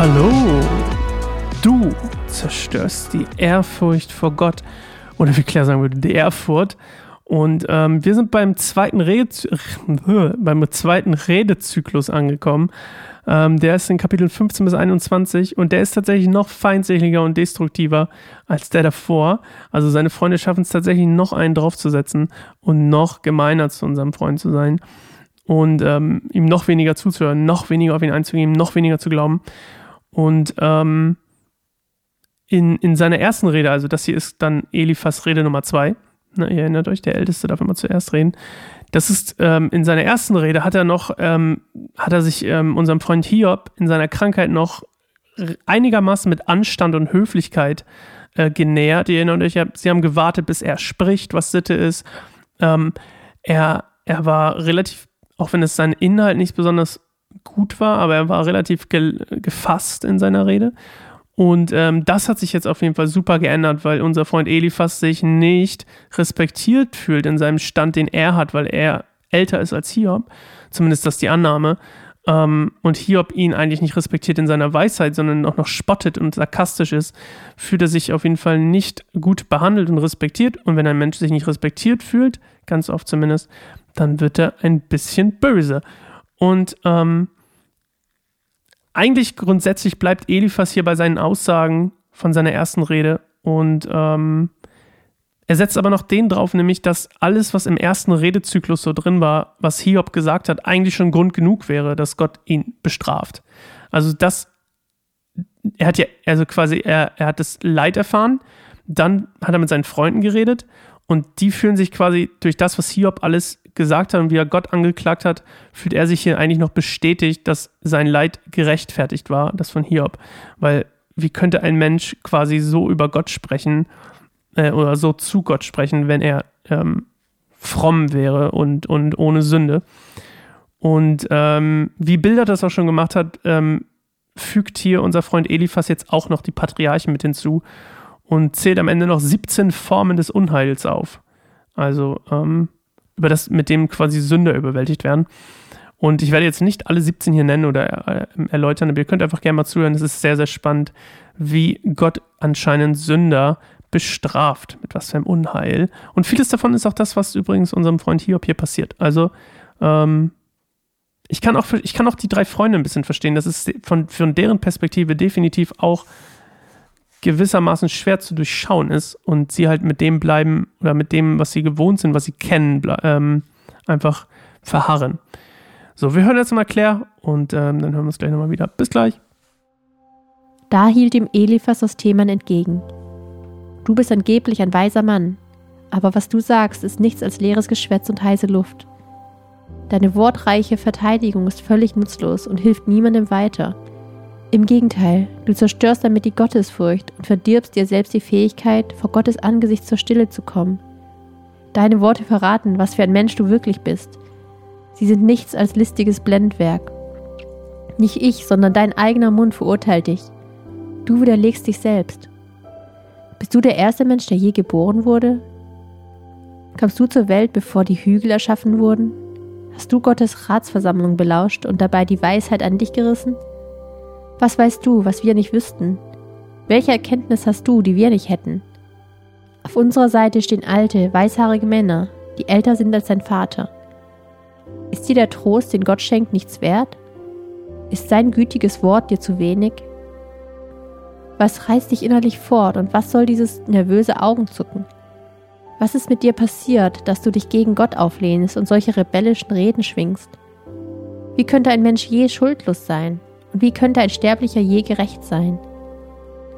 Hallo, du zerstörst die Ehrfurcht vor Gott oder wie Claire sagen würde, die Ehrfurcht. Und ähm, wir sind beim zweiten, beim zweiten Redezyklus angekommen. Ähm, der ist in Kapitel 15 bis 21 und der ist tatsächlich noch feindseliger und destruktiver als der davor. Also seine Freunde schaffen es tatsächlich noch einen draufzusetzen und noch gemeiner zu unserem Freund zu sein und ähm, ihm noch weniger zuzuhören, noch weniger auf ihn einzugehen, noch weniger zu glauben. Und ähm, in, in seiner ersten Rede, also das hier ist dann Eliphas Rede Nummer zwei, na, ihr erinnert euch, der Älteste darf immer zuerst reden. Das ist ähm, in seiner ersten Rede hat er noch, ähm, hat er sich ähm, unserem Freund Hiob in seiner Krankheit noch einigermaßen mit Anstand und Höflichkeit äh, genähert. Ihr erinnert euch, sie haben gewartet, bis er spricht, was Sitte ist. Ähm, er, er war relativ, auch wenn es sein Inhalt nicht besonders gut war, aber er war relativ ge gefasst in seiner Rede. Und ähm, das hat sich jetzt auf jeden Fall super geändert, weil unser Freund Eliphas sich nicht respektiert fühlt in seinem Stand, den er hat, weil er älter ist als Hiob. Zumindest das die Annahme. Ähm, und Hiob ihn eigentlich nicht respektiert in seiner Weisheit, sondern auch noch spottet und sarkastisch ist, fühlt er sich auf jeden Fall nicht gut behandelt und respektiert. Und wenn ein Mensch sich nicht respektiert fühlt, ganz oft zumindest, dann wird er ein bisschen böse. Und ähm, eigentlich grundsätzlich bleibt Eliphas hier bei seinen Aussagen von seiner ersten Rede und ähm, er setzt aber noch den drauf, nämlich, dass alles, was im ersten Redezyklus so drin war, was Hiob gesagt hat, eigentlich schon Grund genug wäre, dass Gott ihn bestraft. Also das, er hat ja, also quasi, er, er hat das Leid erfahren, dann hat er mit seinen Freunden geredet und die fühlen sich quasi durch das, was Hiob alles gesagt hat und wie er Gott angeklagt hat, fühlt er sich hier eigentlich noch bestätigt, dass sein Leid gerechtfertigt war, das von Hiob. Weil wie könnte ein Mensch quasi so über Gott sprechen äh, oder so zu Gott sprechen, wenn er ähm, fromm wäre und, und ohne Sünde? Und ähm, wie Bilder das auch schon gemacht hat, ähm, fügt hier unser Freund Eliphas jetzt auch noch die Patriarchen mit hinzu und zählt am Ende noch 17 Formen des Unheils auf. Also ähm, über das, mit dem quasi Sünder überwältigt werden. Und ich werde jetzt nicht alle 17 hier nennen oder äh, erläutern, aber ihr könnt einfach gerne mal zuhören. Es ist sehr, sehr spannend, wie Gott anscheinend Sünder bestraft, mit was für einem Unheil. Und vieles davon ist auch das, was übrigens unserem Freund Hiob hier passiert. Also, ähm, ich kann, auch, ich kann auch die drei Freunde ein bisschen verstehen. Das ist von, von deren Perspektive definitiv auch gewissermaßen schwer zu durchschauen ist und sie halt mit dem bleiben oder mit dem, was sie gewohnt sind, was sie kennen, ähm, einfach verharren. So, wir hören jetzt mal Claire und ähm, dann hören wir uns gleich nochmal wieder. Bis gleich. Da hielt ihm Eliphas aus Themen entgegen. Du bist angeblich ein weiser Mann, aber was du sagst, ist nichts als leeres Geschwätz und heiße Luft. Deine wortreiche Verteidigung ist völlig nutzlos und hilft niemandem weiter. Im Gegenteil, du zerstörst damit die Gottesfurcht und verdirbst dir selbst die Fähigkeit, vor Gottes Angesicht zur Stille zu kommen. Deine Worte verraten, was für ein Mensch du wirklich bist. Sie sind nichts als listiges Blendwerk. Nicht ich, sondern dein eigener Mund verurteilt dich. Du widerlegst dich selbst. Bist du der erste Mensch, der je geboren wurde? Kamst du zur Welt, bevor die Hügel erschaffen wurden? Hast du Gottes Ratsversammlung belauscht und dabei die Weisheit an dich gerissen? Was weißt du, was wir nicht wüssten? Welche Erkenntnis hast du, die wir nicht hätten? Auf unserer Seite stehen alte, weißhaarige Männer, die älter sind als dein Vater. Ist dir der Trost, den Gott schenkt, nichts wert? Ist sein gütiges Wort dir zu wenig? Was reißt dich innerlich fort und was soll dieses nervöse Augenzucken? Was ist mit dir passiert, dass du dich gegen Gott auflehnst und solche rebellischen Reden schwingst? Wie könnte ein Mensch je schuldlos sein? Und wie könnte ein Sterblicher je gerecht sein?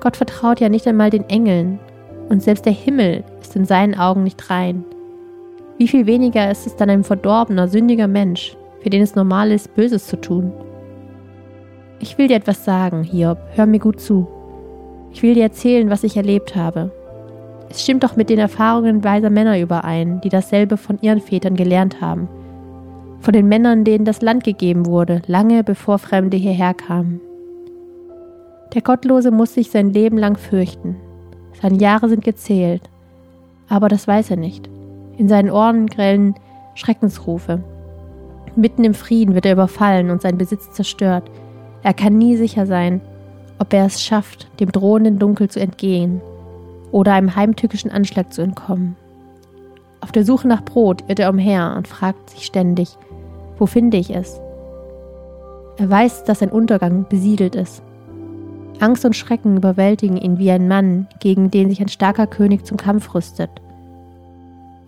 Gott vertraut ja nicht einmal den Engeln, und selbst der Himmel ist in seinen Augen nicht rein. Wie viel weniger ist es dann ein verdorbener, sündiger Mensch, für den es normal ist, Böses zu tun? Ich will dir etwas sagen, Hiob, hör mir gut zu. Ich will dir erzählen, was ich erlebt habe. Es stimmt doch mit den Erfahrungen weiser Männer überein, die dasselbe von ihren Vätern gelernt haben von den Männern, denen das Land gegeben wurde, lange bevor Fremde hierher kamen. Der Gottlose muss sich sein Leben lang fürchten. Seine Jahre sind gezählt. Aber das weiß er nicht. In seinen Ohren grellen Schreckensrufe. Mitten im Frieden wird er überfallen und sein Besitz zerstört. Er kann nie sicher sein, ob er es schafft, dem drohenden Dunkel zu entgehen oder einem heimtückischen Anschlag zu entkommen. Auf der Suche nach Brot irrt er umher und fragt sich ständig, wo finde ich es? Er weiß, dass sein Untergang besiedelt ist. Angst und Schrecken überwältigen ihn wie ein Mann, gegen den sich ein starker König zum Kampf rüstet.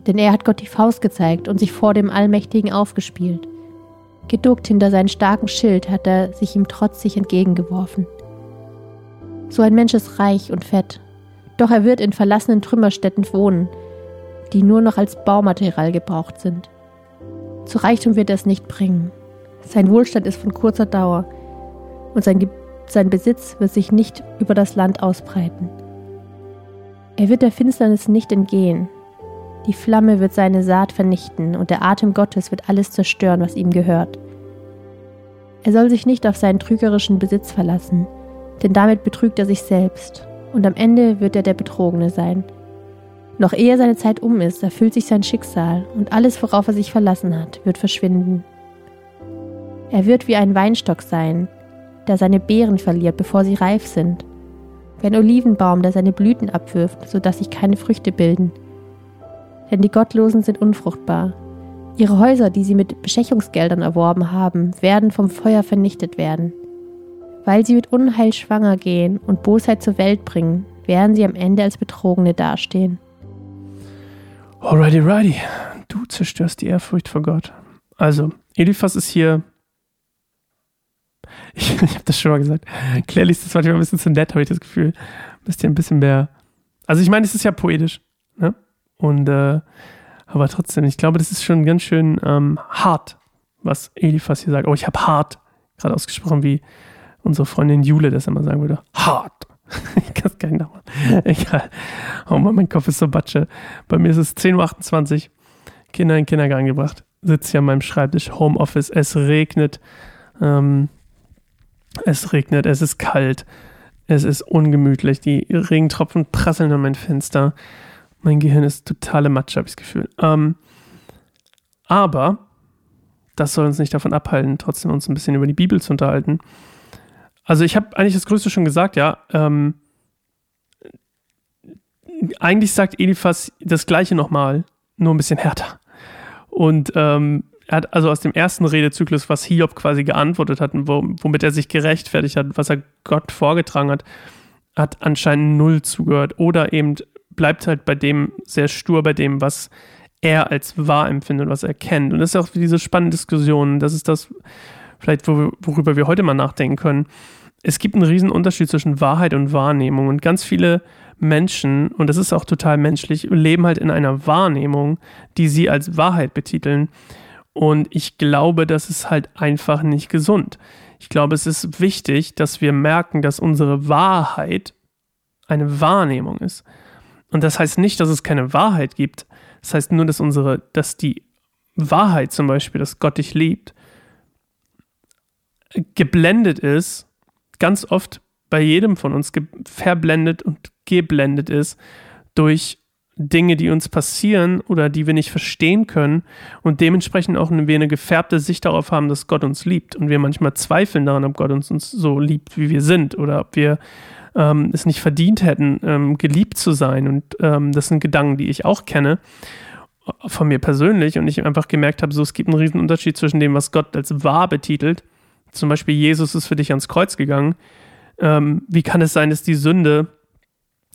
Denn er hat Gott die Faust gezeigt und sich vor dem Allmächtigen aufgespielt. Geduckt hinter seinen starken Schild hat er sich ihm trotzig entgegengeworfen. So ein Mensch ist reich und fett, doch er wird in verlassenen Trümmerstätten wohnen, die nur noch als Baumaterial gebraucht sind. Zu Reichtum wird er es nicht bringen. Sein Wohlstand ist von kurzer Dauer und sein, sein Besitz wird sich nicht über das Land ausbreiten. Er wird der Finsternis nicht entgehen. Die Flamme wird seine Saat vernichten und der Atem Gottes wird alles zerstören, was ihm gehört. Er soll sich nicht auf seinen trügerischen Besitz verlassen, denn damit betrügt er sich selbst und am Ende wird er der Betrogene sein. Noch ehe seine Zeit um ist, erfüllt sich sein Schicksal und alles, worauf er sich verlassen hat, wird verschwinden. Er wird wie ein Weinstock sein, der seine Beeren verliert, bevor sie reif sind, wie ein Olivenbaum, der seine Blüten abwirft, sodass sich keine Früchte bilden. Denn die Gottlosen sind unfruchtbar. Ihre Häuser, die sie mit Bestechungsgeldern erworben haben, werden vom Feuer vernichtet werden. Weil sie mit Unheil schwanger gehen und Bosheit zur Welt bringen, werden sie am Ende als Betrogene dastehen. Alrighty, righty. Du zerstörst die Ehrfurcht vor Gott. Also, Eliphas ist hier. Ich, ich habe das schon mal gesagt. Claire liest das manchmal ein bisschen zu nett, habe ich das Gefühl. Bist ja ein bisschen mehr. Also, ich meine, es ist ja poetisch. Ne? Und, äh, aber trotzdem, ich glaube, das ist schon ganz schön ähm, hart, was Eliphas hier sagt. Oh, ich habe hart gerade ausgesprochen, wie unsere Freundin Jule das immer sagen würde. Hart. ich kann es gar nicht nachmachen. Egal. Oh Mann, mein Kopf ist so batsche. Bei mir ist es 10.28 Uhr. Kinder in den Kindergarten gebracht. Sitze hier an meinem Schreibtisch, Homeoffice. Es regnet. Ähm, es regnet, es ist kalt. Es ist ungemütlich. Die Regentropfen prasseln an mein Fenster. Mein Gehirn ist totale Matsche, habe ich das Gefühl. Ähm, aber das soll uns nicht davon abhalten, trotzdem uns ein bisschen über die Bibel zu unterhalten. Also ich habe eigentlich das Größte schon gesagt, ja. Ähm, eigentlich sagt Eliphas das Gleiche nochmal, nur ein bisschen härter. Und ähm, er hat also aus dem ersten Redezyklus, was Hiob quasi geantwortet hat und womit er sich gerechtfertigt hat, was er Gott vorgetragen hat, hat anscheinend null zugehört. Oder eben bleibt halt bei dem sehr stur bei dem, was er als wahr empfindet, was er kennt. Und das ist auch diese spannende Diskussion. Das ist das, vielleicht worüber wir heute mal nachdenken können. Es gibt einen riesen Unterschied zwischen Wahrheit und Wahrnehmung. Und ganz viele Menschen, und das ist auch total menschlich, leben halt in einer Wahrnehmung, die sie als Wahrheit betiteln. Und ich glaube, das ist halt einfach nicht gesund. Ich glaube, es ist wichtig, dass wir merken, dass unsere Wahrheit eine Wahrnehmung ist. Und das heißt nicht, dass es keine Wahrheit gibt. Das heißt nur, dass unsere, dass die Wahrheit zum Beispiel, dass Gott dich liebt, geblendet ist, ganz oft bei jedem von uns verblendet und geblendet ist durch Dinge, die uns passieren oder die wir nicht verstehen können und dementsprechend auch wir eine gefärbte Sicht darauf haben, dass Gott uns liebt und wir manchmal zweifeln daran, ob Gott uns, uns so liebt, wie wir sind oder ob wir ähm, es nicht verdient hätten, ähm, geliebt zu sein und ähm, das sind Gedanken, die ich auch kenne von mir persönlich und ich einfach gemerkt habe, so es gibt einen riesen Unterschied zwischen dem, was Gott als wahr betitelt zum Beispiel Jesus ist für dich ans Kreuz gegangen, ähm, wie kann es sein, dass die Sünde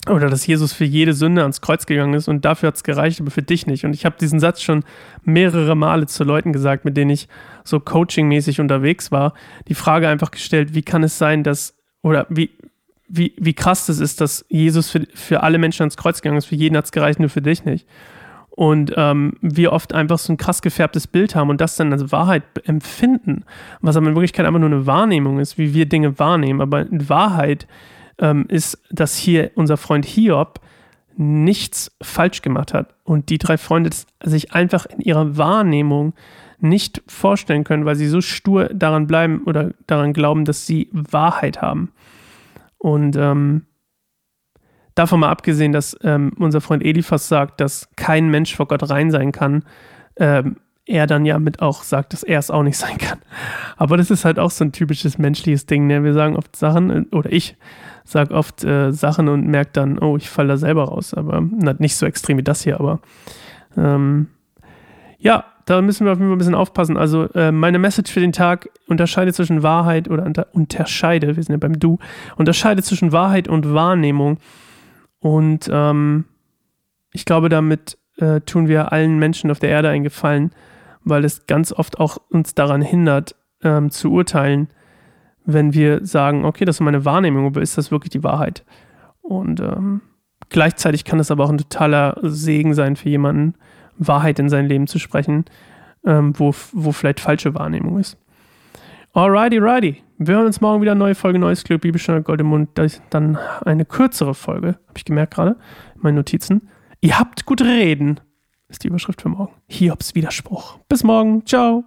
oder dass Jesus für jede Sünde ans Kreuz gegangen ist und dafür hat es gereicht, aber für dich nicht. Und ich habe diesen Satz schon mehrere Male zu Leuten gesagt, mit denen ich so coachingmäßig unterwegs war, die Frage einfach gestellt, wie kann es sein, dass, oder wie, wie, wie krass das ist, dass Jesus für, für alle Menschen ans Kreuz gegangen ist, für jeden hat es gereicht, nur für dich nicht und ähm, wir oft einfach so ein krass gefärbtes Bild haben und das dann als Wahrheit empfinden, was aber in Wirklichkeit einfach nur eine Wahrnehmung ist, wie wir Dinge wahrnehmen. Aber in Wahrheit ähm, ist, dass hier unser Freund Hiob nichts falsch gemacht hat und die drei Freunde sich einfach in ihrer Wahrnehmung nicht vorstellen können, weil sie so stur daran bleiben oder daran glauben, dass sie Wahrheit haben. Und ähm, davon mal abgesehen, dass ähm, unser Freund Eliphas sagt, dass kein Mensch vor Gott rein sein kann, ähm, er dann ja mit auch sagt, dass er es auch nicht sein kann. Aber das ist halt auch so ein typisches menschliches Ding. Ne? Wir sagen oft Sachen, äh, oder ich sage oft äh, Sachen und merke dann, oh, ich falle da selber raus. Aber nicht so extrem wie das hier, aber ähm, ja, da müssen wir auf jeden Fall ein bisschen aufpassen. Also äh, meine Message für den Tag unterscheidet zwischen Wahrheit oder unter, unterscheide, wir sind ja beim Du, unterscheide zwischen Wahrheit und Wahrnehmung. Und ähm, ich glaube, damit äh, tun wir allen Menschen auf der Erde einen Gefallen, weil es ganz oft auch uns daran hindert, ähm, zu urteilen, wenn wir sagen, okay, das ist meine Wahrnehmung, aber ist das wirklich die Wahrheit? Und ähm, gleichzeitig kann es aber auch ein totaler Segen sein für jemanden, Wahrheit in sein Leben zu sprechen, ähm, wo, wo vielleicht falsche Wahrnehmung ist. Alrighty, righty. Wir hören uns morgen wieder eine neue Folge Neues Glück, Bibelstunde Gold im Mund. Dann eine kürzere Folge, habe ich gemerkt gerade, in meinen Notizen. Ihr habt gut reden, ist die Überschrift für morgen. Hiobs Widerspruch. Bis morgen. Ciao.